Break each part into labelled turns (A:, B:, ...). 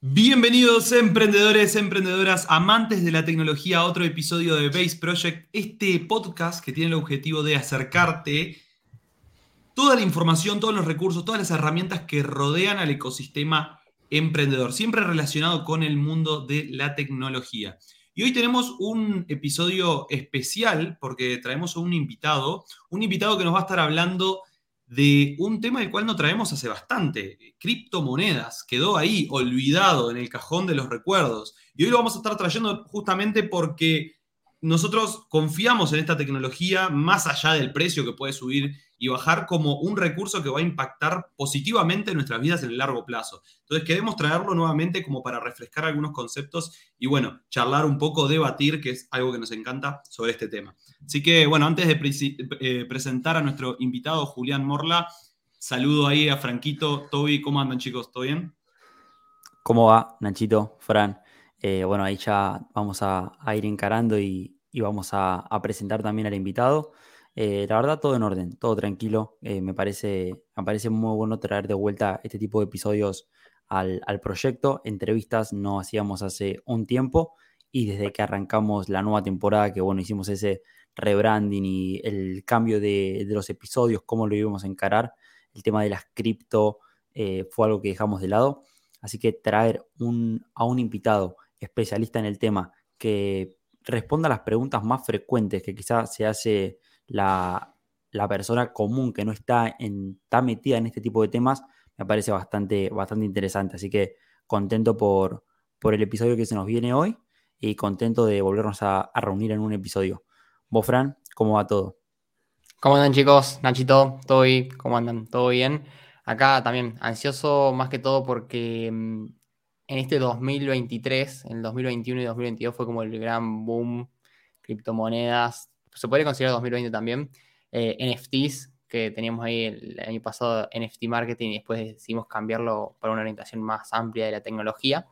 A: Bienvenidos emprendedores, emprendedoras, amantes de la tecnología a otro episodio de Base Project, este podcast que tiene el objetivo de acercarte toda la información, todos los recursos, todas las herramientas que rodean al ecosistema emprendedor, siempre relacionado con el mundo de la tecnología. Y hoy tenemos un episodio especial porque traemos a un invitado, un invitado que nos va a estar hablando de un tema del cual no traemos hace bastante, criptomonedas. Quedó ahí olvidado en el cajón de los recuerdos. Y hoy lo vamos a estar trayendo justamente porque nosotros confiamos en esta tecnología más allá del precio que puede subir y bajar como un recurso que va a impactar positivamente en nuestras vidas en el largo plazo. Entonces queremos traerlo nuevamente como para refrescar algunos conceptos y bueno, charlar un poco, debatir, que es algo que nos encanta sobre este tema. Así que bueno, antes de eh, presentar a nuestro invitado Julián Morla, saludo ahí a Franquito, Toby, ¿cómo andan chicos? ¿Todo bien?
B: ¿Cómo va, Nachito, Fran? Eh, bueno, ahí ya vamos a, ir encarando y, vamos a, presentar también al invitado. Eh, la verdad, todo en orden, todo tranquilo. Me, parece, me parece muy bueno traer de vuelta este tipo de episodios al, proyecto. Entrevistas no hacíamos hace un tiempo y desde que arrancamos la nueva temporada, que bueno, hicimos ese rebranding y el cambio de, los episodios, cómo lo íbamos a encarar, el tema de las cripto fue algo que dejamos de lado. Así que traer un, a un invitado especialista en el tema que responda a las preguntas más frecuentes que quizás se hace la, persona común que no está, en, está metida en este tipo de temas, me parece bastante, interesante. Así que contento por, por el episodio que se nos viene hoy y contento de volvernos a, reunir en un episodio. Vos, Fran, ¿cómo va todo?
C: ¿Cómo andan chicos? Nachito, ¿todo bien? ¿Cómo andan? ¿Todo bien? Acá también ansioso más que todo porque mm, en este 2023, en el 2021 y 2022 fue como el gran boom, criptomonedas, se puede considerar 2020 también, eh, NFTs, que teníamos ahí el año pasado NFT marketing y después decidimos cambiarlo para una orientación más amplia de la tecnología.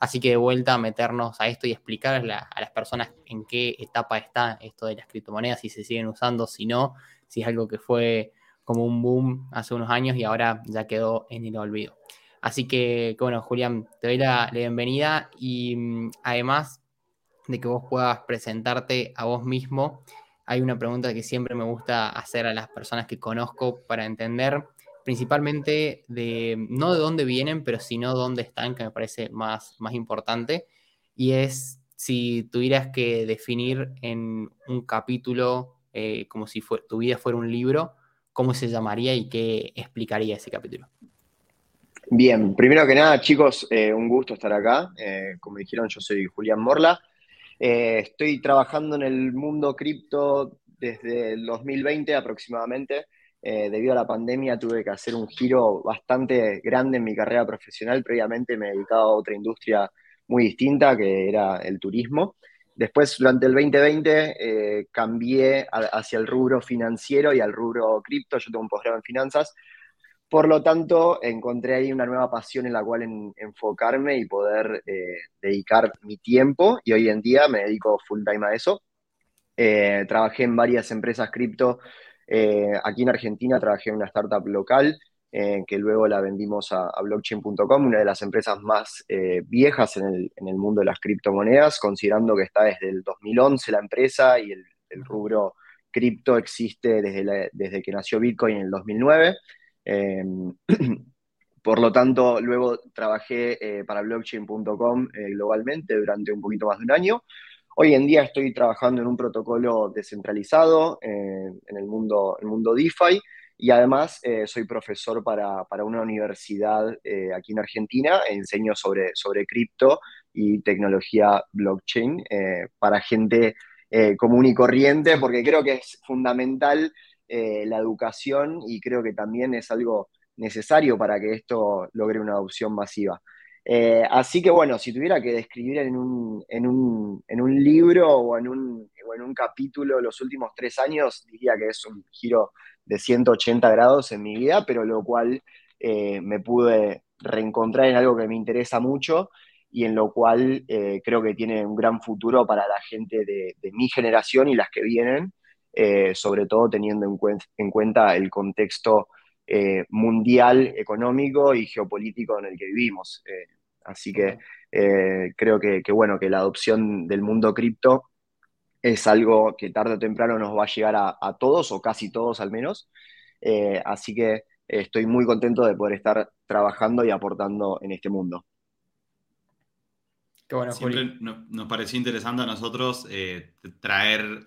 C: Así que de vuelta a meternos a esto y explicar a, las personas en qué etapa está esto de las criptomonedas, si se siguen usando, si no, si es algo que fue como un boom hace unos años y ahora ya quedó en el olvido. Así que, bueno, Julián, te doy la, bienvenida y mm, además de que vos puedas presentarte a vos mismo, hay una pregunta que siempre me gusta hacer a las personas que conozco para entender principalmente de no de dónde vienen, pero sino dónde están, que me parece más, más importante, y es si tuvieras que definir en un capítulo eh, como si tu vida fuera un libro, ¿cómo se llamaría y qué explicaría ese capítulo?
D: Bien, primero que nada, chicos, eh, un gusto estar acá. Eh, como dijeron, yo soy Julián Morla. Estoy trabajando en el mundo cripto desde el 2020 aproximadamente. Debido a la pandemia tuve que hacer un giro bastante grande en mi carrera profesional. Previamente me dedicaba a otra industria muy distinta, que era el turismo. Después, durante el 2020, cambié hacia el rubro financiero y al rubro cripto. Yo tengo un posgrado en finanzas por lo tanto, encontré ahí una nueva pasión en la cual enfocarme y poder eh, dedicar mi tiempo y hoy en día me dedico full time a eso. Eh, trabajé en varias empresas cripto. Eh, aquí en Argentina trabajé en una startup local que luego la vendimos a, blockchain.com, una de las empresas más viejas en el, mundo de las criptomonedas, considerando que está desde el 2011 la empresa y el, rubro cripto existe desde, que nació Bitcoin en el 2009. Em, por lo tanto, luego trabajé eh, para blockchain.com eh, globalmente durante un poquito más de un año. Hoy en día estoy trabajando en un protocolo descentralizado eh, en el mundo, el mundo DeFi y además soy profesor para, para una universidad aquí en Argentina. Enseño sobre, sobre cripto y tecnología blockchain para gente común y corriente porque creo que es fundamental eh, la educación y creo que también es algo necesario para que esto logre una adopción masiva. Eh, así que bueno, si tuviera que describir en un, en un, en un libro o en un, en un, capítulo los últimos tres años, diría que es un giro de 180 grados en mi vida, pero lo cual eh, me pude reencontrar en algo que me interesa mucho y en lo cual creo que tiene un gran futuro para la gente de, mi generación y las que vienen, eh, sobre todo teniendo en, cuenta el contexto eh, mundial, económico y geopolítico en el que vivimos. Eh, Así que eh, creo que, bueno, que la adopción del mundo cripto es algo que tarde o temprano nos va a llegar a, todos, o casi todos al menos. Eh, así que estoy muy contento de poder estar trabajando y aportando en este mundo.
A: Qué bueno, Siempre nos, pareció interesante a nosotros eh, traer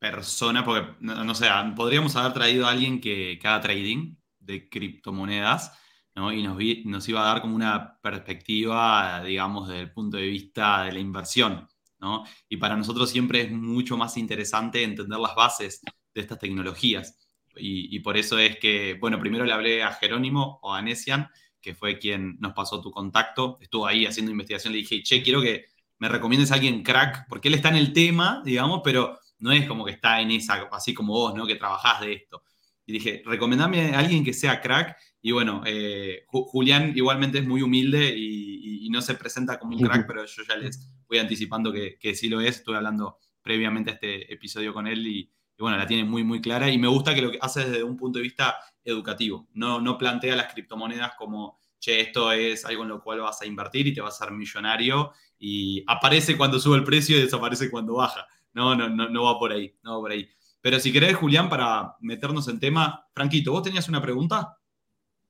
A: personas, porque no, sé, podríamos haber traído a alguien que, que haga trading de criptomonedas y nos, nos, iba a dar como una perspectiva, digamos, desde el punto de vista de la inversión. ¿no? Y para nosotros siempre es mucho más interesante entender las bases de estas tecnologías. Y, por eso es que, bueno, primero le hablé a Jerónimo o a Nesian, que fue quien nos pasó tu contacto. Estuvo ahí haciendo investigación. Le dije, che, quiero que me recomiendes a alguien crack, porque él está en el tema, digamos, pero no es como que está en esa, así como vos, ¿no? Que trabajás de esto. Y dije, recomendame a alguien que sea crack y bueno, eh, Julián igualmente es muy humilde y, no se presenta como un crack, pero yo ya les voy anticipando que, que sí lo es. Estuve hablando previamente a este episodio con él y, bueno, la tiene muy, muy clara. Y me gusta que lo que hace desde un punto de vista educativo. No, no plantea las criptomonedas como, che, esto es algo en lo cual vas a invertir y te vas a ser millonario y aparece cuando sube el precio y desaparece cuando baja. No, no, no, no va por ahí, no va por ahí. Pero si querés, Julián, para meternos en tema, Franquito, ¿vos tenías una pregunta?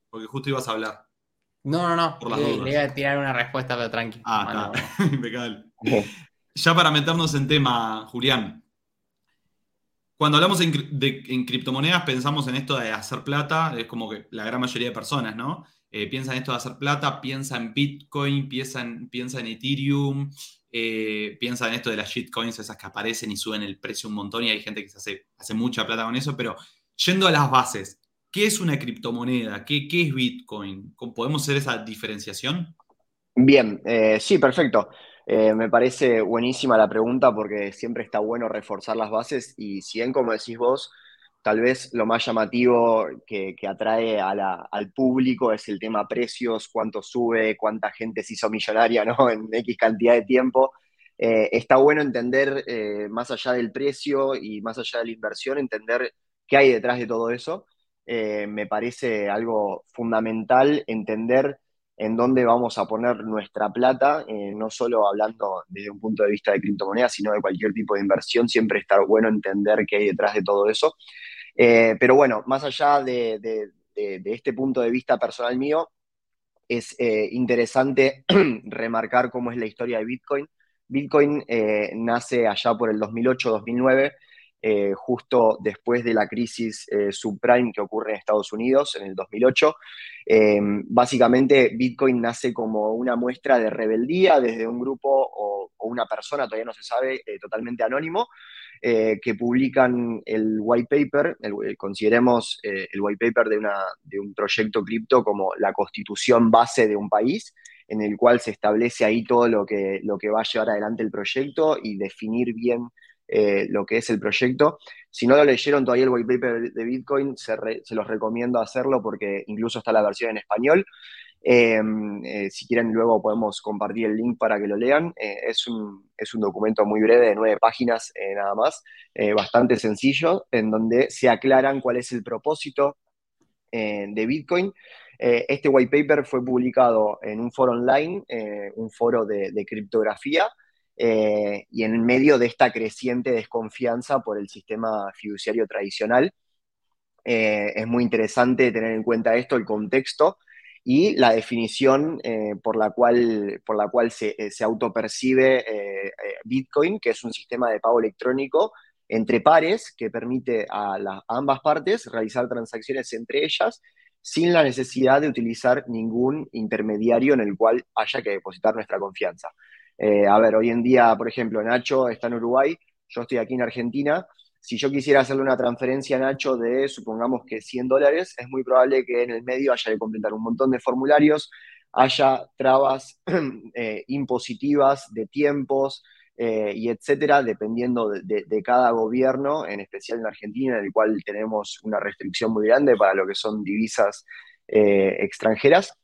A: Porque justo ibas a hablar.
C: No, no, no. Por le, iba a tirar una respuesta, pero tranqui.
A: Ah, Impecable. ya para meternos en tema, Julián. Cuando hablamos de, en criptomonedas, pensamos en esto de hacer plata, es como que la gran mayoría de personas, ¿no? Eh, piensa en esto de hacer plata, piensa en Bitcoin, piensa en, Ethereum, eh, piensa en esto de las shitcoins, esas que aparecen y suben el precio un montón y hay gente que se hace, hace mucha plata con eso, pero yendo a las bases, ¿Qué es una criptomoneda? ¿Qué, es Bitcoin? ¿Podemos hacer esa diferenciación?
D: Bien, eh, sí, perfecto. Eh, me parece buenísima la pregunta porque siempre está bueno reforzar las bases y si bien, como decís vos, tal vez lo más llamativo que, atrae al público es el tema precios, cuánto sube, cuánta gente se hizo millonaria ¿no? en X cantidad de tiempo. Eh, está bueno entender, más allá del precio y más allá de la inversión, entender qué hay detrás de todo eso. Eh, me parece algo fundamental entender en dónde vamos a poner nuestra plata, eh, no solo hablando desde un punto de vista de criptomonedas, sino de cualquier tipo de inversión, siempre está bueno entender qué hay detrás de todo eso. Eh, pero bueno, más allá de, este punto de vista personal mío, es interesante remarcar cómo es la historia de Bitcoin. Bitcoin nace allá por el 2008-2009 eh, justo después de la crisis eh, subprime que ocurre en Estados Unidos en el 2008. Eh, básicamente, Bitcoin nace como una muestra de rebeldía desde un grupo o, una persona, todavía no se sabe, totalmente anónimo, que publican el white paper, consideremos el white paper de, una, de un proyecto cripto como la constitución base de un país en el cual se establece ahí todo lo que, lo que va a llevar adelante el proyecto y definir bien eh, lo que es el proyecto. Si no lo leyeron todavía el white paper de Bitcoin, se, los recomiendo hacerlo porque incluso está la versión en español. Em, eh, si quieren, luego podemos compartir el link para que lo lean. Eh, es, un, es, un, documento muy breve de nueve páginas nada más, bastante sencillo, en donde se aclaran cuál es el propósito de Bitcoin. este white paper fue publicado en un foro online, un foro de, de criptografía, eh, y en medio de esta creciente desconfianza por el sistema fiduciario tradicional. Eh, es muy interesante tener en cuenta esto, el contexto y la definición eh, por la cual, por la cual se, se autopercibe Bitcoin, que es un sistema de pago electrónico entre pares que permite a, a ambas partes realizar transacciones entre ellas sin la necesidad de utilizar ningún intermediario en el cual haya que depositar nuestra confianza. Eh, a ver, hoy en día, por ejemplo, Nacho está en Uruguay, yo estoy aquí en Argentina. Si yo quisiera hacerle una transferencia a Nacho de, supongamos que 100 dólares, es muy probable que en el medio haya que completar un montón de formularios, haya trabas eh, impositivas de tiempos eh, y etcétera, dependiendo de, cada gobierno, en especial en Argentina, en el cual tenemos una restricción muy grande para lo que son divisas extranjeras.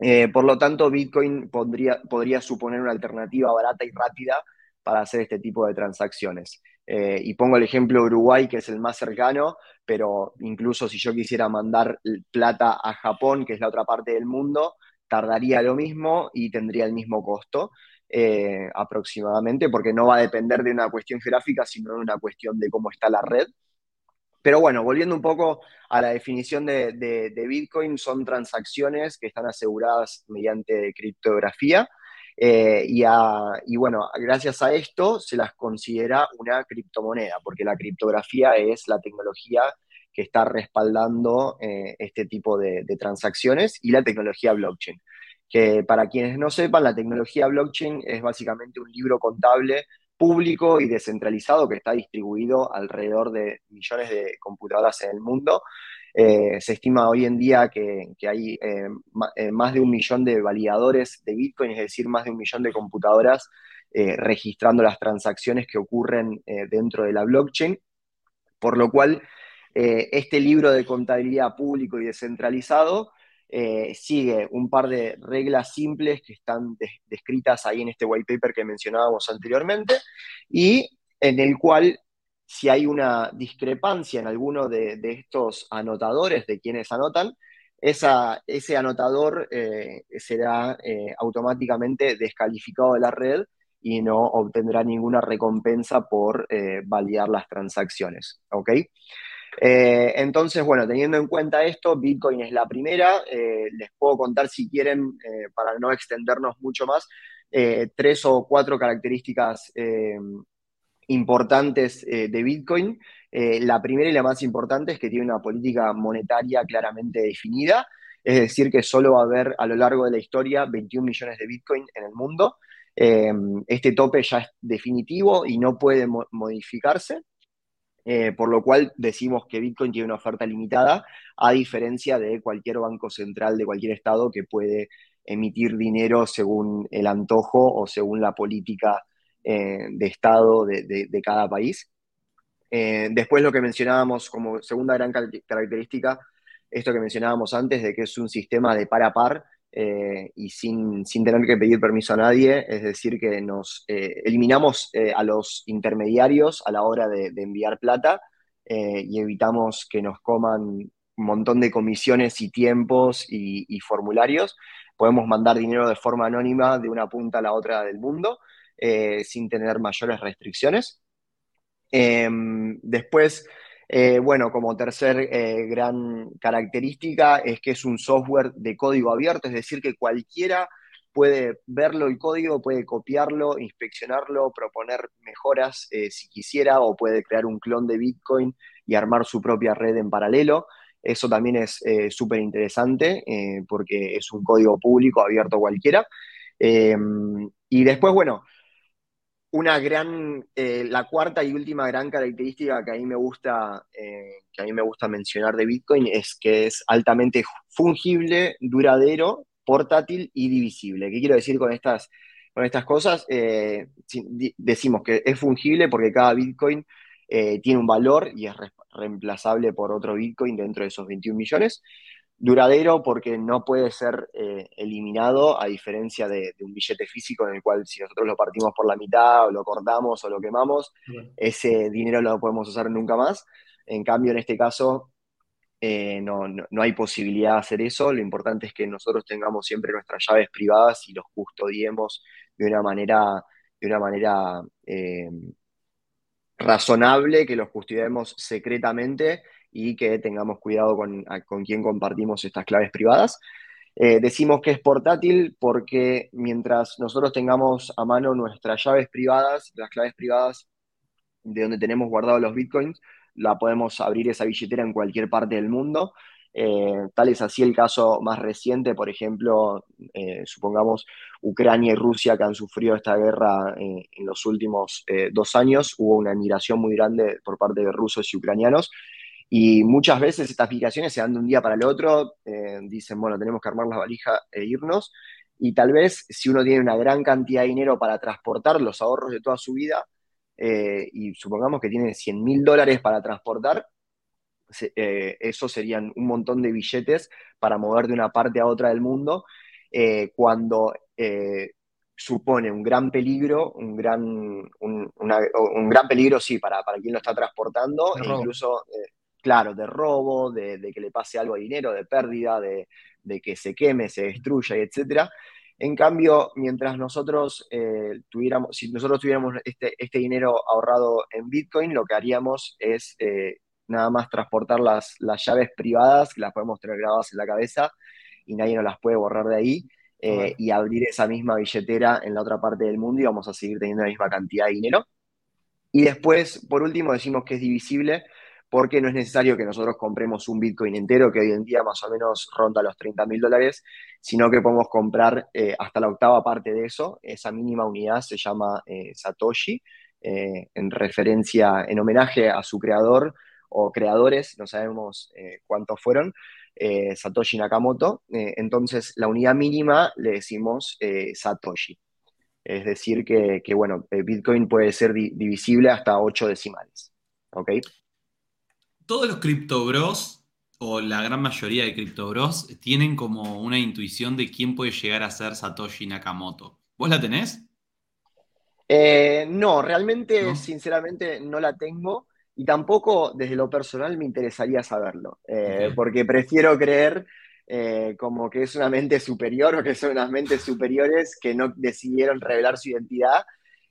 D: Eh, por lo tanto, Bitcoin podría, suponer una alternativa barata y rápida para hacer este tipo de transacciones. Eh, y pongo el ejemplo de Uruguay, que es el más cercano, pero incluso si yo quisiera mandar plata a Japón, que es la otra parte del mundo, tardaría lo mismo y tendría el mismo costo. Eh, aproximadamente, porque no va a depender de una cuestión geográfica, sino de una cuestión de cómo está la red. Pero bueno, volviendo un poco a la definición de, Bitcoin, son transacciones que están aseguradas mediante criptografía. Eh, y, bueno, gracias a esto se las considera una criptomoneda, porque la criptografía es la tecnología que está respaldando eh, este tipo de, transacciones y la tecnología blockchain que para quienes no sepan, la tecnología blockchain es básicamente un libro contable público y descentralizado que está distribuido alrededor de millones de computadoras en el mundo. Eh, se estima hoy en día que, hay eh, eh, más de un millón de validadores de Bitcoin, es decir, más de un millón de computadoras registrando las transacciones que ocurren dentro de la blockchain, por lo cual este libro de contabilidad público y descentralizado eh, sigue un par de reglas simples que están descritas ahí en este white paper que mencionábamos anteriormente y en el cual si hay una discrepancia en alguno de, estos anotadores, de quienes anotan, ese anotador eh, será eh, automáticamente descalificado de la red y no obtendrá ninguna recompensa por validar las transacciones. ¿ok?, eh, entonces, bueno, teniendo en cuenta esto, Bitcoin es la primera. Eh, les puedo contar, si quieren, eh, para no extendernos mucho más, tres o cuatro características importantes de Bitcoin. la primera y la más importante es que tiene una política monetaria claramente definida, es decir, que solo va a haber a lo largo de la historia 21 millones de Bitcoin en el mundo. este tope ya es definitivo y no puede modificarse. Eh, por lo cual decimos que Bitcoin tiene una oferta limitada, a diferencia de cualquier banco central de cualquier estado que puede emitir dinero según el antojo o según la política eh, de estado de, cada país. Eh, después lo que mencionábamos como segunda gran característica, esto que mencionábamos antes de que es un sistema de par a par, eh, y sin, tener que pedir permiso a nadie, es decir, que nos eh, eliminamos eh, a los intermediarios a la hora de, enviar plata y evitamos que nos coman un montón de comisiones y tiempos y, formularios. Podemos mandar dinero de forma anónima de una punta a la otra del mundo sin tener mayores restricciones. Em, después, eh, bueno, como tercer eh, gran característica es que es un software de código abierto, es decir, que cualquiera puede verlo el código, puede copiarlo, inspeccionarlo, proponer mejoras eh, si quisiera, o puede crear un clon de Bitcoin y armar su propia red en paralelo. Eso también es súper interesante porque es un código público abierto cualquiera. y después, bueno, una gran, eh, la cuarta y última gran característica que a mí me gusta, eh, que a mí me gusta mencionar de Bitcoin es que es altamente fungible, duradero, portátil y divisible. ¿Qué quiero decir con estas, con estas cosas? Eh, decimos que es fungible porque cada Bitcoin tiene un valor y es reemplazable por otro Bitcoin dentro de esos 21 millones duradero porque no puede ser eh, eliminado a diferencia de, un billete físico en el cual si nosotros lo partimos por la mitad o lo cortamos o lo quemamos, ese dinero no lo podemos usar nunca más. En cambio, en este caso, eh, no, hay posibilidad de hacer eso. Lo importante es que nosotros tengamos siempre nuestras llaves privadas y los custodiemos de una manera, de una manera eh, razonable, que los custodiemos secretamente y que tengamos cuidado con, con quién compartimos estas claves privadas. Eh, decimos que es portátil porque mientras nosotros tengamos a mano nuestras llaves privadas, las claves privadas de donde tenemos guardados los bitcoins, la podemos abrir esa billetera en cualquier parte del mundo. Eh, tal es así el caso más reciente, por ejemplo, eh, supongamos Ucrania y Rusia que han sufrido esta guerra en los últimos dos años, hubo una migración muy grande por parte de rusos y ucranianos y muchas veces estas aplicaciones se dan de un día para el otro, eh, dicen, bueno, tenemos que armar la valija e irnos. Y tal vez si uno tiene una gran cantidad de dinero para transportar los ahorros de toda su vida, eh, y supongamos que tiene 100 mil dólares para transportar, eh, eso serían un montón de billetes para mover de una parte a otra del mundo, cuando supone un gran peligro, un gran, un, gran peligro, sí, para, para quien lo está transportando, e incluso claro, de robo, de, que le pase algo a dinero, de pérdida, de, que se queme, se destruya, etc. En cambio, mientras nosotros eh, tuviéramos, si nosotros tuviéramos este, este, dinero ahorrado en Bitcoin, lo que haríamos es eh, nada más transportar las, las llaves privadas, que las podemos tener grabadas en la cabeza y nadie nos las puede borrar de ahí, eh, y abrir esa misma billetera en la otra parte del mundo y vamos a seguir teniendo la misma cantidad de dinero. Y después, por último, decimos que es divisible porque no es necesario que nosotros compremos un Bitcoin entero, que hoy en día más o menos ronda los 30 mil dólares, sino que podemos comprar eh, hasta la octava parte de eso. Esa mínima unidad se llama eh, Satoshi, en referencia, en homenaje a su creador o creadores, no sabemos cuántos fueron, eh, Satoshi Nakamoto. Eh, entonces, la unidad mínima le decimos eh, Satoshi. Es decir, que, bueno, Bitcoin puede ser divisible hasta 8 decimales. ¿Ok?
A: Todos los criptobros, o la gran mayoría de criptobros, tienen como una intuición de quién puede llegar a ser Satoshi Nakamoto. ¿Vos la tenés?
D: no, realmente, sinceramente, no la tengo y tampoco desde lo personal me interesaría saberlo, eh, porque prefiero creer eh, como que es una mente superior o que son unas mentes superiores que no decidieron revelar su identidad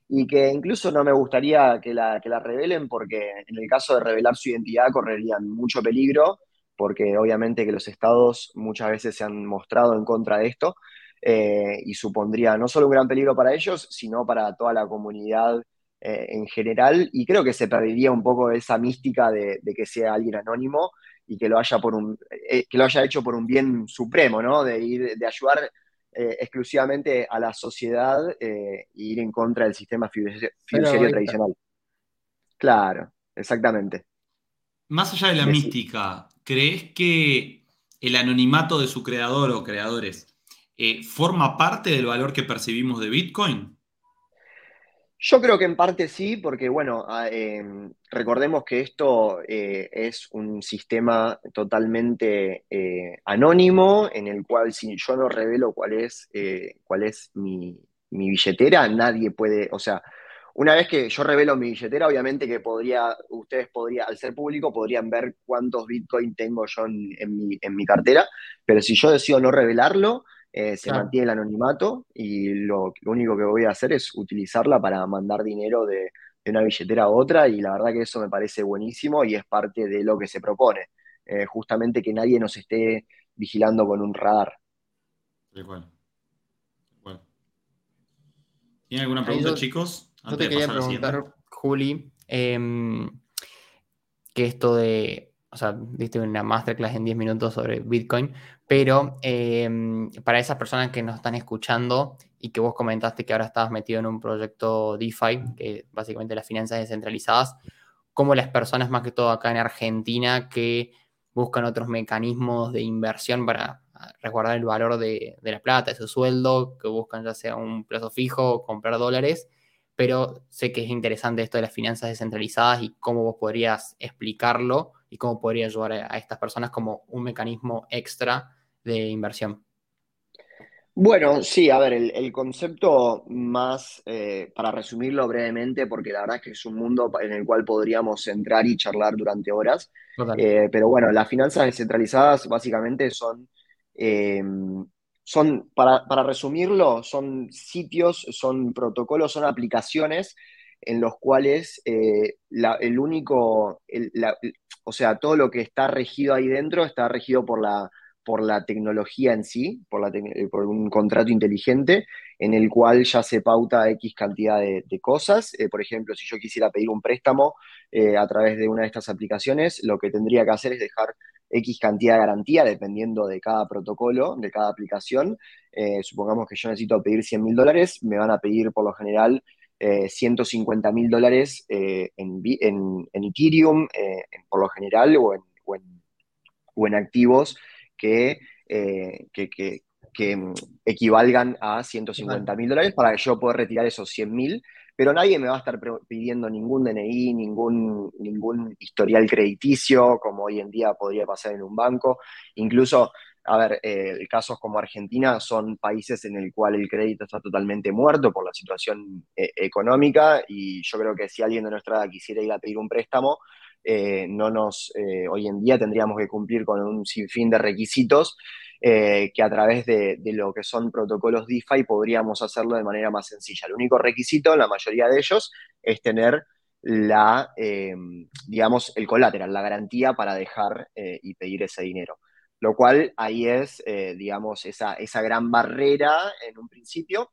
D: y que incluso no me gustaría que la, que la revelen porque en el caso de revelar su identidad correrían mucho peligro, porque obviamente que los estados muchas veces se han mostrado en contra de esto eh, y supondría no solo un gran peligro para ellos, sino para toda la comunidad eh, en general, y creo que se perdería un poco esa mística de, que sea alguien anónimo y que lo haya, por un, eh, que lo haya hecho por un bien supremo, ¿no? De, ir, de ayudar eh, exclusivamente a la sociedad e ir en contra del sistema fiduciario, tradicional. Claro, exactamente.
A: Más allá de la mística, ¿crees que el anonimato de su creador o creadores forma parte del valor que percibimos de Bitcoin?
D: Yo creo que en parte sí, porque bueno, ah, em, recordemos que esto eh, es un sistema totalmente eh, anónimo, en el cual si yo no revelo cuál es, eh, cuál es mi, billetera, nadie puede, o sea, una vez que yo revelo mi billetera, obviamente que podría, ustedes podrían, al ser público, podrían ver cuántos Bitcoin tengo yo en, mi, en mi cartera, pero si yo decido no revelarlo, eh, se mantiene el anonimato y lo, único que voy a hacer es utilizarla para mandar dinero de, una billetera a otra y la verdad que eso me parece buenísimo y es parte de lo que se propone, eh, justamente que nadie nos esté vigilando con un radar.
A: Igual. Igual. ¿Tiene alguna pregunta, chicos?
C: yo te quería preguntar, Juli, em, que esto de o sea, diste una masterclass en 10 minutos sobre Bitcoin, pero em, para esas personas que nos están escuchando y que vos comentaste que ahora estabas metido en un proyecto DeFi, que básicamente las finanzas descentralizadas, como las personas más que todo acá en Argentina que buscan otros mecanismos de inversión para resguardar el valor de, de la plata, de su sueldo, que buscan ya sea un plazo fijo o comprar dólares, pero sé que es interesante esto de las finanzas descentralizadas y cómo vos podrías explicarlo y cómo podría ayudar a, estas personas como un mecanismo extra de inversión.
D: Bueno, sí, a ver, el, concepto más, eh, para resumirlo brevemente, porque la verdad es que es un mundo en el cual podríamos entrar y charlar durante horas, eh, pero bueno, las finanzas descentralizadas básicamente son, eh, son para, resumirlo, son sitios, son protocolos, son aplicaciones en los cuales el único, o sea, todo lo que está regido ahí dentro está regido por la, por la tecnología en sí, por, la eh, por un contrato inteligente en el cual ya se pauta X cantidad de, cosas. Eh, por ejemplo, si yo quisiera pedir un préstamo eh, a través de una de estas aplicaciones, lo que tendría que hacer es dejar X cantidad de garantía dependiendo de cada protocolo, de cada aplicación. supongamos que yo necesito pedir 100 mil dólares, me van a pedir por lo general 150 mil dólares en, en, Ethereum, por lo general, o en, en, activos que, eh, que, mm, equivalgan a 150 mil dólares para que yo pueda retirar esos 100 mil, pero nadie me va a estar pidiendo ningún DNI, ningún, ningún historial crediticio, como hoy en día podría pasar en un banco. Incluso a ver, eh, casos como Argentina son países en el cual el crédito está totalmente muerto por la situación eh, económica y yo creo que si alguien de nuestra edad quisiera ir a pedir un préstamo, no nos, hoy en día tendríamos que cumplir con un sinfín de requisitos que a través de, de, lo que son protocolos DeFi podríamos hacerlo de manera más sencilla. El único requisito, en la mayoría de ellos, es tener la, digamos, el colateral, la garantía para dejar y pedir ese dinero lo cual ahí es, eh, digamos, esa, esa, gran barrera en un principio,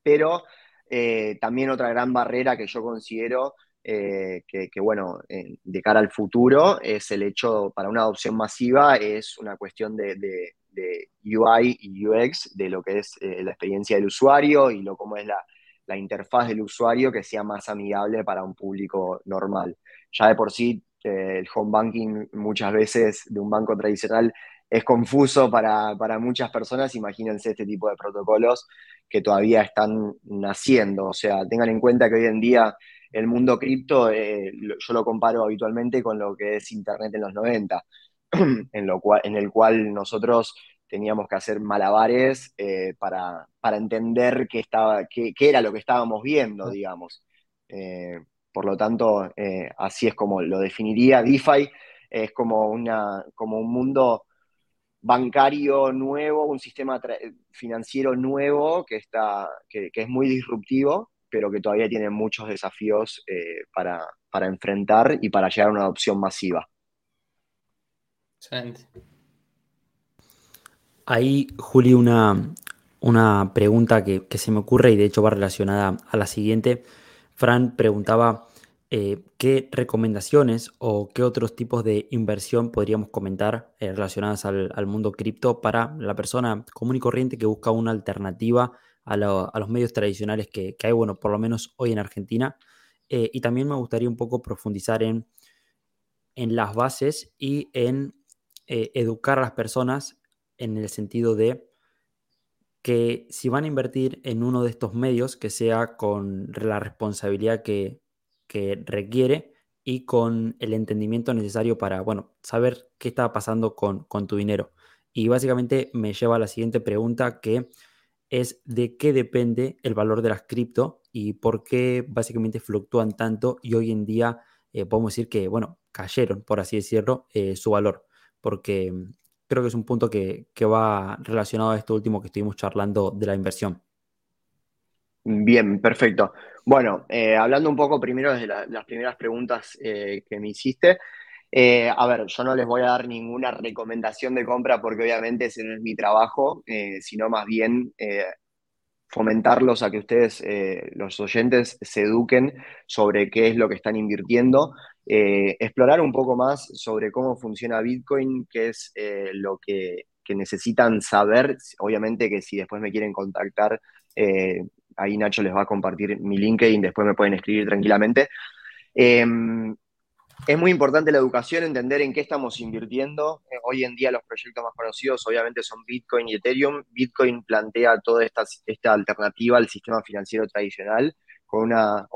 D: pero eh, también otra gran barrera que yo considero eh, que, bueno, de cara al futuro es el hecho, para una adopción masiva, es una cuestión de, UI y UX, de lo que es la experiencia del usuario y lo cómo es la, la interfaz del usuario que sea más amigable para un público normal. Ya de por sí el home banking muchas veces de un banco tradicional es confuso para, muchas personas, imagínense este tipo de protocolos que todavía están naciendo. O sea, tengan en cuenta que hoy en día el mundo cripto, eh, yo lo comparo habitualmente con lo que es Internet en los 90, en, lo cual, en el cual nosotros teníamos que hacer malabares eh, para, entender qué, estaba, qué, era lo que estábamos viendo, digamos. Eh, por lo tanto, eh, así es como lo definiría. DeFi es como, una, como un mundo bancario nuevo, un sistema financiero nuevo que, está, que, es muy disruptivo, pero que todavía tiene muchos desafíos eh, para, enfrentar y para llegar a una adopción masiva.
B: Excelente. Ahí, Juli, una, una pregunta que, que, se me ocurre y de hecho va relacionada a la siguiente. Fran preguntaba eh, qué recomendaciones o qué otros tipos de inversión podríamos comentar eh, relacionadas al, mundo cripto para la persona común y corriente que busca una alternativa a, los medios tradicionales que, hay, bueno, por lo menos hoy en Argentina. Eh, y también me gustaría un poco profundizar en, en las bases y en educar a las personas en el sentido de que si van a invertir en uno de estos medios, que sea con la responsabilidad que, requiere y con el entendimiento necesario para, bueno, saber qué está pasando con, tu dinero. Y básicamente me lleva a la siguiente pregunta que es de qué depende el valor de las cripto y por qué básicamente fluctúan tanto y hoy en día eh, podemos decir que, bueno, cayeron, por así decirlo, eh, su valor. Porque creo que es un punto que, va relacionado a esto último que estuvimos charlando de la inversión.
D: Bien, perfecto. Bueno, eh, hablando un poco primero de las primeras preguntas eh, que me hiciste, eh, a ver, yo no les voy a dar ninguna recomendación de compra porque obviamente ese no es mi trabajo, sino más bien fomentarlos a que ustedes, los oyentes, se eduquen sobre qué es lo que están invirtiendo, eh, explorar un poco más sobre cómo funciona Bitcoin, qué es eh, lo que, necesitan saber. Obviamente que si después me quieren contactar, eh, ahí Nacho les va a compartir mi LinkedIn, después me pueden escribir tranquilamente. Em, es muy importante la educación, entender en qué estamos invirtiendo. hoy en día los proyectos más conocidos obviamente son Bitcoin y Ethereum. Bitcoin plantea toda esta, esta alternativa al sistema financiero tradicional con una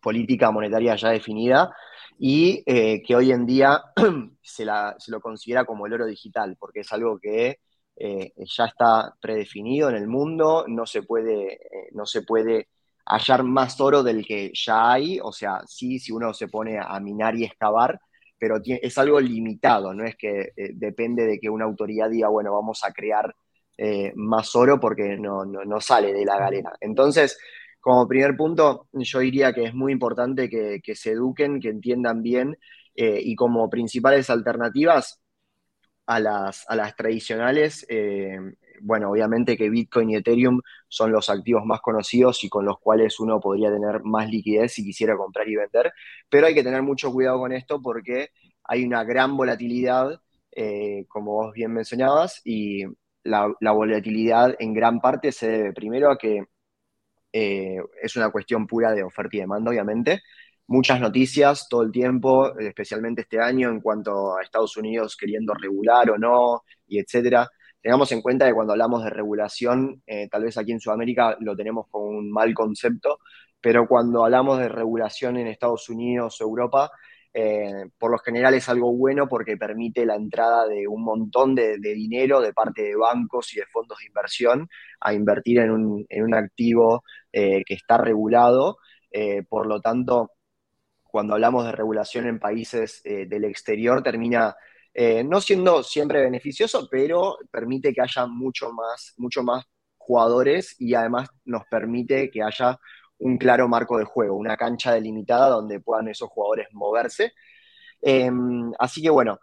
D: política monetaria ya definida y eh, que hoy en día se, lo considera como el oro digital, porque es algo que eh, ya está predefinido en el mundo, no se, puede, eh, no se puede hallar más oro del que ya hay, o sea, sí, si uno se pone a minar y excavar, pero es algo limitado, no es que depende de que una autoridad diga, bueno, vamos a crear más oro porque no, no, sale de la galera. Entonces, como primer punto, yo diría que es muy importante que, se eduquen, que entiendan bien eh, y como principales alternativas a las, tradicionales, eh, bueno, obviamente que Bitcoin y Ethereum son los activos más conocidos y con los cuales uno podría tener más liquidez si quisiera comprar y vender, pero hay que tener mucho cuidado con esto porque hay una gran volatilidad, eh, como vos bien mencionabas, y la volatilidad en gran parte se debe primero a que eh, es una cuestión pura de oferta y demanda, obviamente. Muchas noticias todo el tiempo, especialmente este año, en cuanto a Estados Unidos queriendo regular o no, y etcétera. Tengamos en cuenta que cuando hablamos de regulación, eh, tal vez aquí en Sudamérica lo tenemos como un mal concepto, pero cuando hablamos de regulación en Estados Unidos o Europa, eh, por lo general es algo bueno porque permite la entrada de un montón de, dinero de parte de bancos y de fondos de inversión a invertir en un, activo eh, que está regulado. Eh, por lo tanto, cuando hablamos de regulación en países eh, del exterior termina no siendo siempre beneficioso, pero permite que haya mucho más, mucho más jugadores y además nos permite que haya un claro marco de juego, una cancha delimitada donde puedan esos jugadores moverse. Em, así que bueno,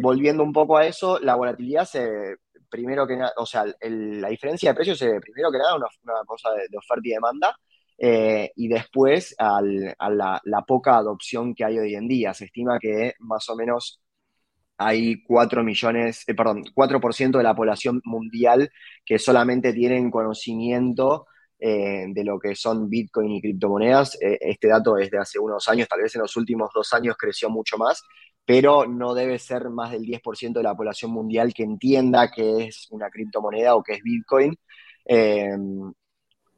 D: volviendo un poco a eso, la volatilidad se, primero que nada, o sea, la diferencia de precios es primero que nada una, cosa de, oferta y demanda, eh, y después a la, la, poca adopción que hay hoy en día. Se estima que más o menos hay 4 millones, eh, perdón, 4% de la población mundial que solamente tienen conocimiento eh, de lo que son Bitcoin y criptomonedas. Eh, este dato es de hace unos años, tal vez en los últimos dos años creció mucho más, pero no debe ser más del 10% de la población mundial que entienda que es una criptomoneda o que es Bitcoin.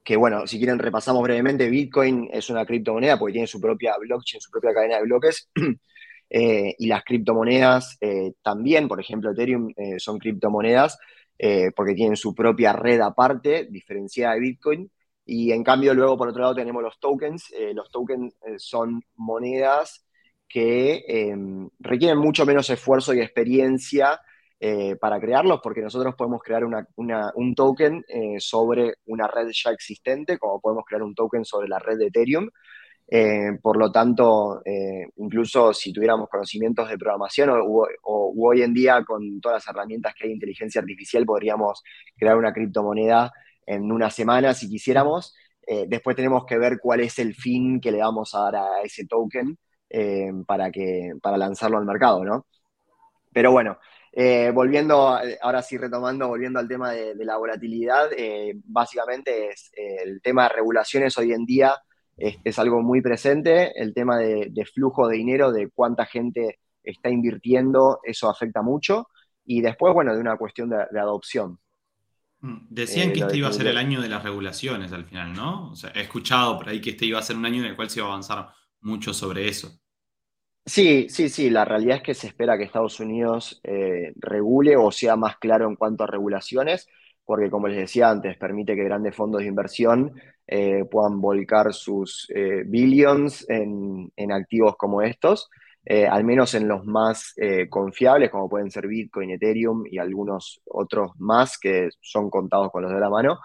D: que bueno, si quieren repasamos brevemente, Bitcoin es una criptomoneda porque tiene su propia blockchain, su propia cadena de bloques. Eh, y las criptomonedas eh, también, por ejemplo, Ethereum eh, son criptomonedas porque tienen su propia red aparte, diferenciada de Bitcoin. Y en cambio, luego por otro lado tenemos los tokens. los tokens son monedas que em, requieren mucho menos esfuerzo y experiencia para crearlos, porque nosotros podemos crear un token sobre una red ya existente, como podemos crear un token sobre la red de Ethereum. Eh, por lo tanto, eh, incluso si tuviéramos conocimientos de programación o, hoy en día con todas las herramientas que hay de inteligencia artificial, podríamos crear una criptomoneda en una semana si quisiéramos. Eh, después tenemos que ver cuál es el fin que le vamos a dar a ese token para, que, para lanzarlo al mercado, ¿no? Pero bueno, volviendo, ahora sí retomando, volviendo al tema de, de la volatilidad, básicamente es el tema de regulaciones hoy en día es, algo muy presente. El tema de, flujo de dinero, de cuánta gente está invirtiendo, eso afecta mucho. Y después, bueno, de una cuestión de, adopción.
A: Mm, decían eh, que este iba a ser el año de las regulaciones al final, ¿no? O sea, he escuchado por ahí que este iba a ser un año en el cual se iba a avanzar mucho sobre eso.
D: Sí, sí, sí. La realidad es que se espera que Estados Unidos eh, regule o sea más claro en cuanto a regulaciones porque como les decía antes, permite que grandes fondos de inversión eh, puedan volcar sus eh, billions en, activos como estos, al menos en los más confiables, como pueden ser Bitcoin, Ethereum y algunos otros más que son contados con los de la mano,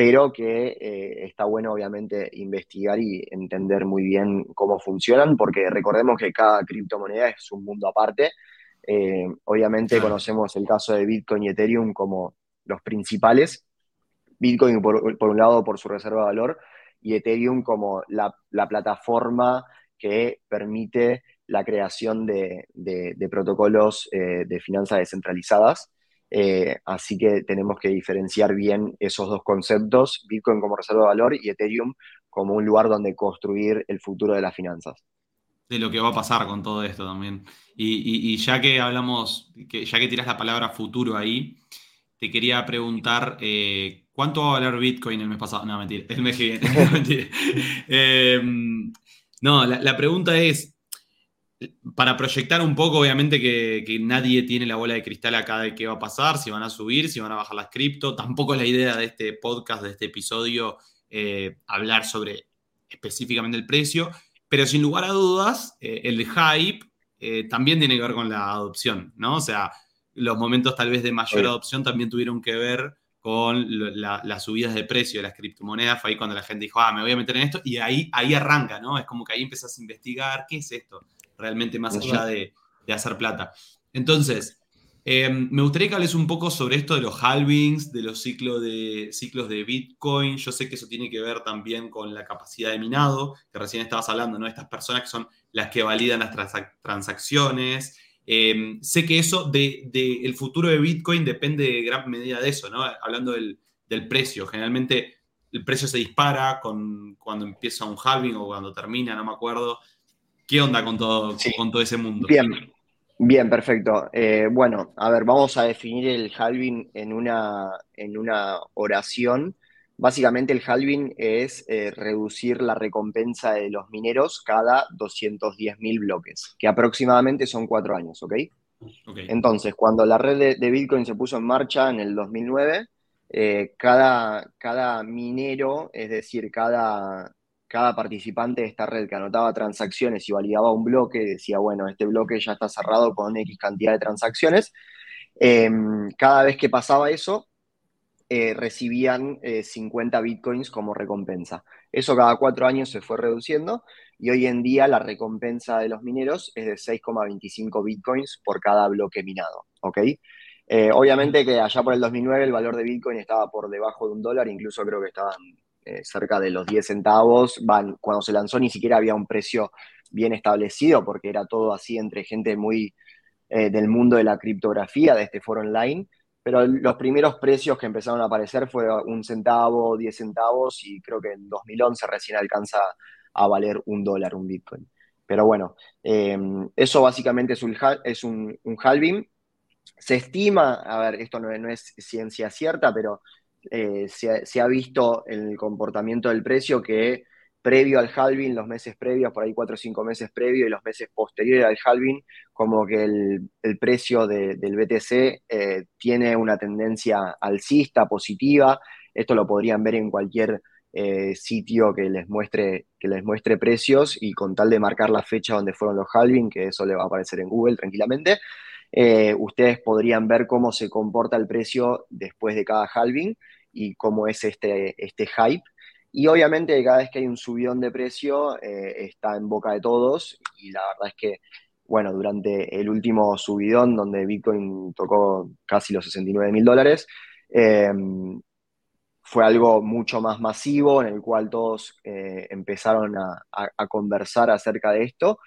D: pero que está bueno obviamente investigar y entender muy bien cómo funcionan, porque recordemos que cada criptomoneda es un mundo aparte. obviamente conocemos el caso de Bitcoin y Ethereum como los principales. Bitcoin por, un lado por su reserva de valor y Ethereum como la, plataforma que permite la creación de, protocolos eh, de finanzas descentralizadas. Eh, así que tenemos que diferenciar bien esos dos conceptos, Bitcoin como reserva de valor y Ethereum como un lugar donde construir el futuro de las finanzas.
A: De lo que va a pasar con todo esto también. Y, ya que hablamos, que, ya que tiras la palabra futuro ahí, te quería preguntar eh, cuánto va a valer Bitcoin el mes pasado. No, mentira, el mes que viene. Em, no, la, pregunta es, para proyectar un poco, obviamente que, nadie tiene la bola de cristal acá de qué va a pasar, si van a subir, si van a bajar las cripto. Tampoco es la idea de este podcast, de este episodio, eh, hablar sobre específicamente el precio, pero sin lugar a dudas, eh, el hype también tiene que ver con la adopción, ¿no? O sea, los momentos tal vez de mayor adopción también tuvieron que ver con las subidas de precio de las criptomonedas. Fue ahí cuando la gente dijo, ah, me voy a meter en esto. Y ahí, ahí arranca, ¿no? Es como que ahí empezás a investigar qué es esto, realmente más allá de, hacer plata. Entonces, em, me gustaría que hables un poco sobre esto de los halvings, de los ciclos de, ciclos de Bitcoin. Yo sé que eso tiene que ver también con la capacidad de minado, que recién estabas hablando, ¿no? Estas personas que son las que validan las transacciones. Em, sé que eso de, el futuro de Bitcoin depende de gran medida de eso, ¿no? Hablando del, precio. Generalmente el precio se dispara con, cuando empieza un halving o cuando termina, no me acuerdo. ¿Qué onda con todo, con todo ese mundo?
D: Bien, bien, perfecto. Eh, bueno, a ver, vamos a definir el halving en una, en una oración Básicamente el halving es eh, reducir la recompensa de los mineros cada 210.000 bloques, que aproximadamente son cuatro años, ¿ok? Entonces, cuando la red de, Bitcoin se puso en marcha en el 2009, eh, cada, cada minero, es decir, cada, cada participante de esta red que anotaba transacciones y validaba un bloque, decía, bueno, este bloque ya está cerrado con X cantidad de transacciones. Em, cada vez que pasaba eso, eh, recibían 50 eh, bitcoins como recompensa. Eso cada cuatro años se fue reduciendo y hoy en día la recompensa de los mineros es de 6,25 bitcoins por cada bloque minado. ¿ok? Eh, obviamente que allá por el 2009 el valor de bitcoin estaba por debajo de un dólar, incluso creo que estaban cerca de los 10 centavos. Van, cuando se lanzó ni siquiera había un precio bien establecido porque era todo así entre gente muy del mundo de la criptografía, de este foro online pero los primeros precios que empezaron a aparecer fue un centavo, diez centavos y creo que en 2011 recién alcanza a valer un dólar un Bitcoin. Pero bueno, em, eso básicamente es un, es un, halving. Se estima, a ver, esto no, es ciencia cierta, pero eh, se, ha visto en el comportamiento del precio que previo al halving, los meses previos, por ahí cuatro o cinco meses previos y los meses posteriores al halving, como que el, precio del BTC eh, tiene una tendencia alcista, positiva. Esto lo podrían ver en cualquier eh, sitio que les, muestre, que les muestre precios y con tal de marcar la fecha donde fueron los halving, que eso le va a aparecer en Google tranquilamente, eh, ustedes podrían ver cómo se comporta el precio después de cada halving y cómo es este, este hype. Y obviamente cada vez que hay un subidón de precio eh, está en boca de todos. Y la verdad es que, bueno, durante el último subidón donde Bitcoin tocó casi los 69 mil dólares, em, fue algo mucho más masivo en el cual todos eh, empezaron a, a, conversar acerca de esto.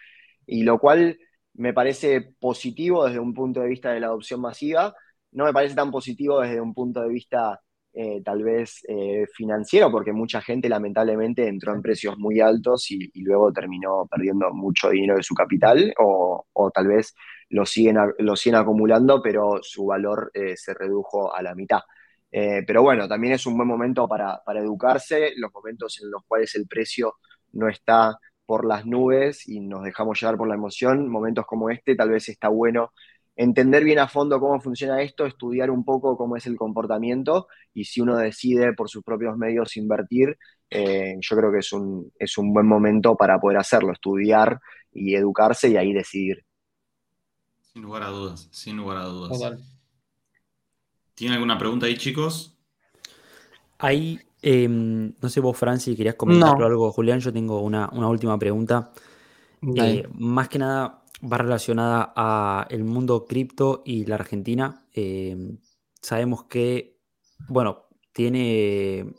D: Y lo cual me parece positivo desde un punto de vista de la adopción masiva, no me parece tan positivo desde un punto de vista eh, tal vez eh, financiero, porque mucha gente lamentablemente entró en precios muy altos y, luego terminó perdiendo mucho dinero de su capital, o, tal vez lo siguen, lo siguen acumulando, pero su valor eh, se redujo a la mitad. pero bueno, también es un buen momento para, para educarse, los momentos en los cuales el precio no está por las nubes y nos dejamos llevar por la emoción, momentos como este, tal vez está bueno entender bien a fondo cómo funciona esto, estudiar un poco cómo es el comportamiento y si uno decide por sus propios medios invertir, eh, yo creo que es un, es un buen momento para poder hacerlo, estudiar y educarse y ahí decidir.
A: Sin lugar a dudas, sin lugar a dudas. ¿Tiene alguna pregunta ahí, chicos?
B: Ahí, em, no sé vos, Franci, querías comentarlo algo, Julián, yo tengo una, última pregunta. Eh, más que nada, va relacionada a el mundo cripto y la Argentina. Eh, sabemos que, bueno, tiene,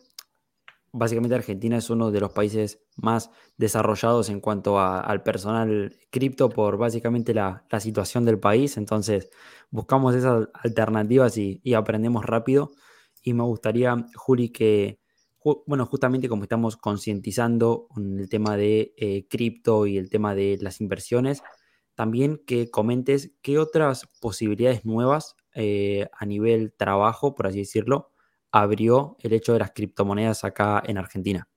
B: básicamente Argentina es uno de los países más desarrollados en cuanto al personal cripto por básicamente la, situación del país. Entonces, buscamos esas alternativas y, aprendemos rápido. Y me gustaría, Juli, que, bueno, justamente como estamos concientizando en el tema de eh, cripto y el tema de las inversiones, también que comentes qué otras posibilidades nuevas eh, a nivel trabajo, por así decirlo, abrió el hecho de las criptomonedas acá en Argentina.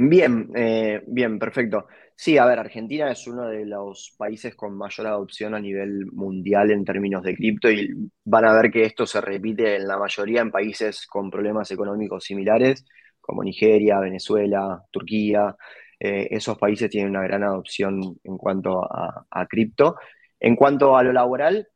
D: Bien, eh, bien, perfecto. Sí, a ver, Argentina es uno de los países con mayor adopción a nivel mundial en términos de cripto y van a ver que esto se repite en la mayoría en países con problemas económicos similares, como Nigeria, Venezuela, Turquía. Eh, esos países tienen una gran adopción en cuanto a, cripto. En cuanto a lo laboral,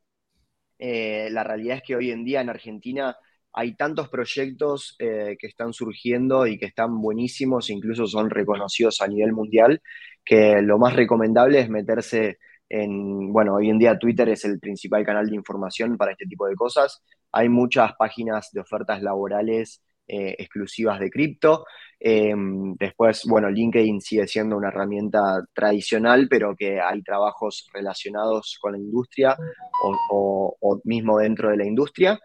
D: eh, la realidad es que hoy en día en Argentina hay tantos proyectos eh, que están surgiendo y que están buenísimos, incluso son reconocidos a nivel mundial, que lo más recomendable es meterse en, bueno, hoy en día Twitter es el principal canal de información para este tipo de cosas. Hay muchas páginas de ofertas laborales exclusivas de cripto. Em, después, bueno, LinkedIn sigue siendo una herramienta tradicional, pero que hay trabajos relacionados con la industria o, mismo dentro de la industria.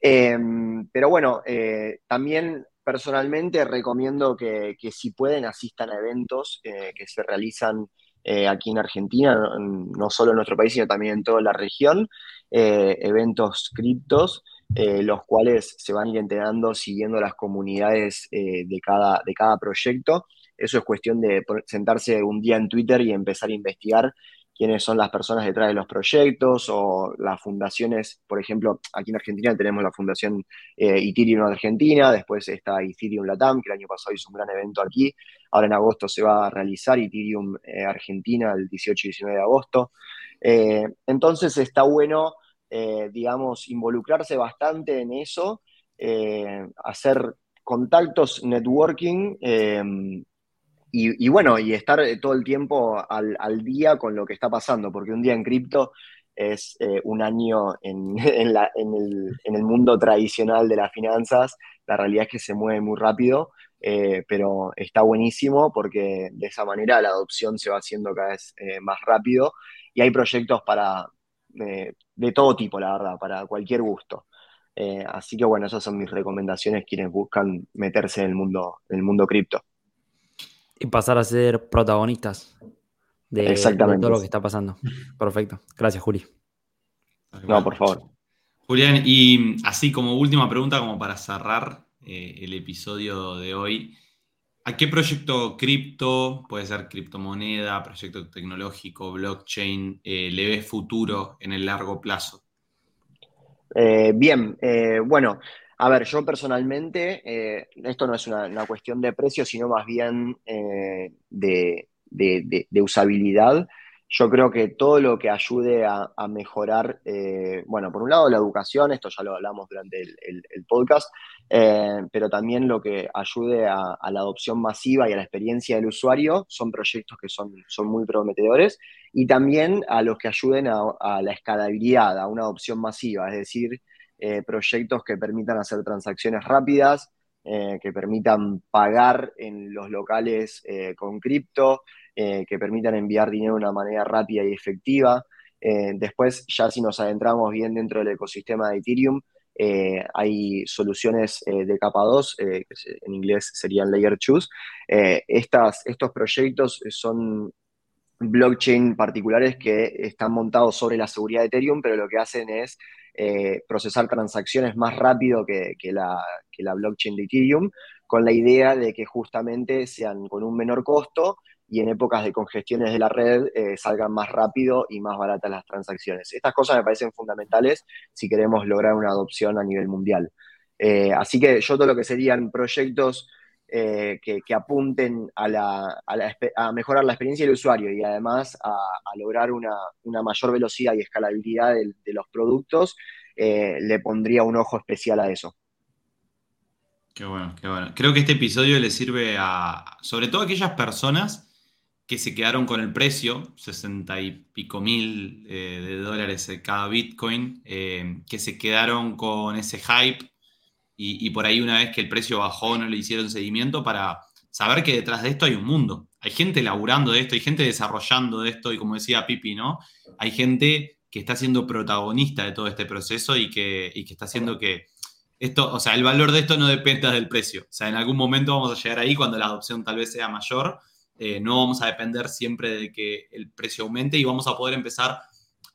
D: Em, pero bueno, eh, también personalmente recomiendo que, si pueden asistan a eventos eh, que se realizan eh, aquí en Argentina, no, solo en nuestro país, sino también en toda la región, eventos criptos. Los cuales se van a enterando siguiendo las comunidades de, cada, de cada proyecto. Eso es cuestión de sentarse un día en Twitter y empezar a investigar quiénes son las personas detrás de los proyectos o las fundaciones, por ejemplo, aquí en Argentina tenemos la Fundación eh, Ethereum Argentina, después está Ethereum Latam, que el año pasado hizo un gran evento aquí, ahora en agosto se va a realizar Ethereum eh, Argentina el 18 y 19 de agosto. Eh, entonces está bueno, digamos, involucrarse bastante en eso, hacer contactos, networking y, bueno, y estar eh, todo el tiempo al, día con lo que está pasando, porque un día en cripto es eh, un año en, el, mundo tradicional de las finanzas. La realidad es que se mueve muy rápido, eh, pero está buenísimo porque de esa manera la adopción se va haciendo cada vez más rápido y hay proyectos para de todo tipo, la verdad, para cualquier gusto. así que bueno, esas son mis recomendaciones quienes buscan meterse en el mundo, en el mundo cripto
B: y pasar a ser protagonistas de, todo lo que está pasando. Perfecto. Gracias, Juli.
D: No, por favor.
A: Julián, y así como última pregunta, como para cerrar eh, el episodio de hoy, ¿a qué proyecto cripto, puede ser criptomoneda, proyecto tecnológico, blockchain, eh, le ves futuro en el largo plazo?
D: Eh, bien, bueno, a ver, yo personalmente, eh, esto no es una, cuestión de precio, sino más bien eh, de, usabilidad. Yo creo que todo lo que ayude a, mejorar, eh, bueno, por un lado la educación, esto ya lo hablamos durante el, podcast, pero también lo que ayude a, la adopción masiva y a la experiencia del usuario son proyectos que son, son muy prometedores y también a los que ayuden a la escalabilidad, a una adopción masiva, es decir, eh, proyectos que permitan hacer transacciones rápidas, eh, que permitan pagar en los locales eh, con cripto, que permitan enviar dinero de una manera rápida y efectiva. después, ya si nos adentramos bien dentro del ecosistema de Ethereum, hay soluciones de capa 2, que en inglés serían Layer 2. Estas, estos proyectos son blockchain particulares que están montados sobre la seguridad de Ethereum, pero lo que hacen es eh, procesar transacciones más rápido que, la, blockchain de Ethereum, con la idea de que justamente sean con un menor costo y en épocas de congestiones de la red eh, salgan más rápido y más baratas las transacciones. Estas cosas me parecen fundamentales si queremos lograr una adopción a nivel mundial. Eh, así que yo todo lo que serían proyectos que, apunten a, mejorar la experiencia del usuario y además a, lograr una, mayor velocidad y escalabilidad de, los productos, eh, le pondría un ojo especial a eso.
A: Qué bueno, qué bueno. Creo que este episodio le sirve a, sobre todo a aquellas personas que se quedaron con el precio, 60 y pico mil eh, de dólares cada Bitcoin, eh, que se quedaron con ese hype y, por ahí una vez que el precio bajó no le hicieron seguimiento para saber que detrás de esto hay un mundo. Hay gente laburando de esto, hay gente desarrollando de esto y como decía Pipi, ¿no? Hay gente que está siendo protagonista de todo este proceso y que, está haciendo que esto, o sea, el valor de esto no dependa del precio. O sea, en algún momento vamos a llegar ahí cuando la adopción tal vez sea mayor. Eh, no vamos a depender siempre de que el precio aumente y vamos a poder empezar a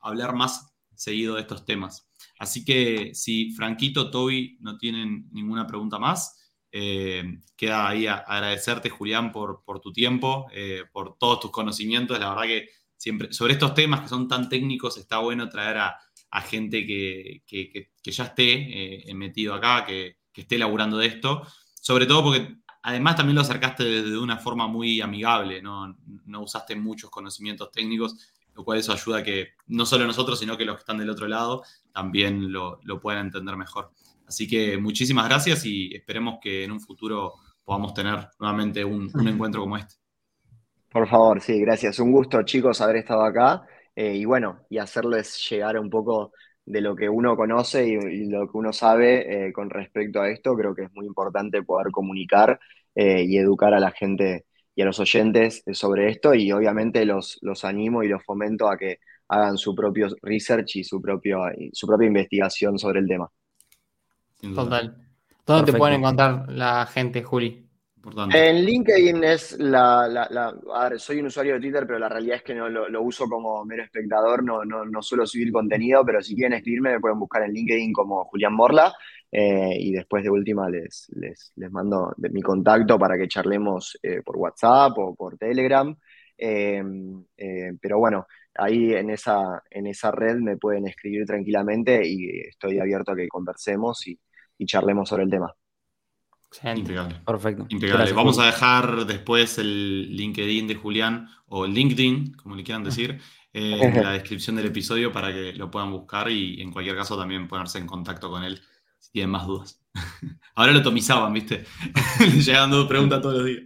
A: hablar más seguido de estos temas. Así que si Franquito, Toby no tienen ninguna pregunta más, eh, queda ahí agradecerte, Julián, por, tu tiempo, eh, por todos tus conocimientos. La verdad que siempre, sobre estos temas que son tan técnicos, está bueno traer a, gente que, ya esté eh, metido acá, que, esté laburando de esto. Sobre todo porque además también lo acercaste de, una forma muy amigable, no usaste muchos conocimientos técnicos lo cual eso ayuda a que no solo nosotros, sino que los que están del otro lado también lo, puedan entender mejor. Así que muchísimas gracias y esperemos que en un futuro podamos tener nuevamente un, encuentro como este.
D: Por favor, sí, gracias. Un gusto, chicos, haber estado acá eh, y bueno, y hacerles llegar un poco de lo que uno conoce y, lo que uno sabe eh, con respecto a esto. Creo que es muy importante poder comunicar eh, y educar a la gente y a los oyentes sobre esto y obviamente los, los animo y los fomento a que hagan su propio research y su, propio, su propia investigación sobre el tema.
C: Total. ¿Dónde te pueden encontrar la gente, Juli?
D: En LinkedIn es la, A ver, soy un usuario de Twitter, pero la realidad es que no lo, uso como mero espectador, no, no, no, suelo subir contenido, pero si quieren escribirme me pueden buscar en LinkedIn como Julián Morla eh, y después de última les, les, mando de mi contacto para que charlemos eh, por WhatsApp o por Telegram. pero bueno, ahí en esa, en esa red me pueden escribir tranquilamente y estoy abierto a que conversemos y, charlemos sobre el tema.
A: Impecable.
B: Perfecto.
A: Impecable. Vamos a dejar después el LinkedIn de Julián o LinkedIn, como le quieran decir, en la descripción del episodio para que lo puedan buscar y en cualquier caso también ponerse en contacto con él si tienen más dudas. Ahora lo tomizaban, ¿viste? Llegando preguntas todos los días.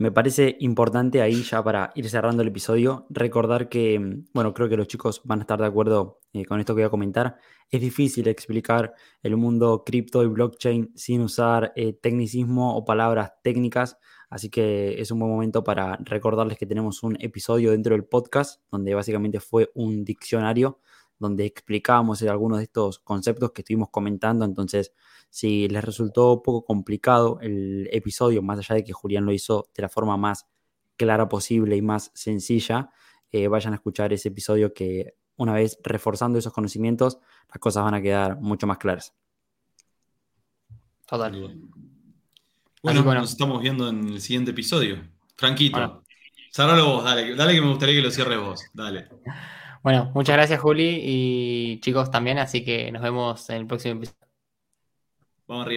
B: Me parece importante ahí, ya para ir cerrando el episodio, recordar que, bueno, creo que los chicos van a estar de acuerdo eh, con esto que voy a comentar. Es difícil explicar el mundo cripto y blockchain sin usar eh, tecnicismo o palabras técnicas, así que es un buen momento para recordarles que tenemos un episodio dentro del podcast donde básicamente fue un diccionario donde explicábamos algunos de estos conceptos que estuvimos comentando, entonces si les resultó un poco complicado el episodio, más allá de que Julián lo hizo de la forma más clara posible y más sencilla, eh, vayan a escuchar ese episodio que una vez reforzando esos conocimientos, las cosas van a quedar mucho más claras.
A: Total. Bueno, nos estamos viendo en el siguiente episodio. Franquito, bueno. vos, dale, dale que me gustaría que lo cierres vos, dale.
C: Bueno, muchas gracias Juli y chicos también, así que nos vemos en el próximo episodio.
A: Vamos arriba.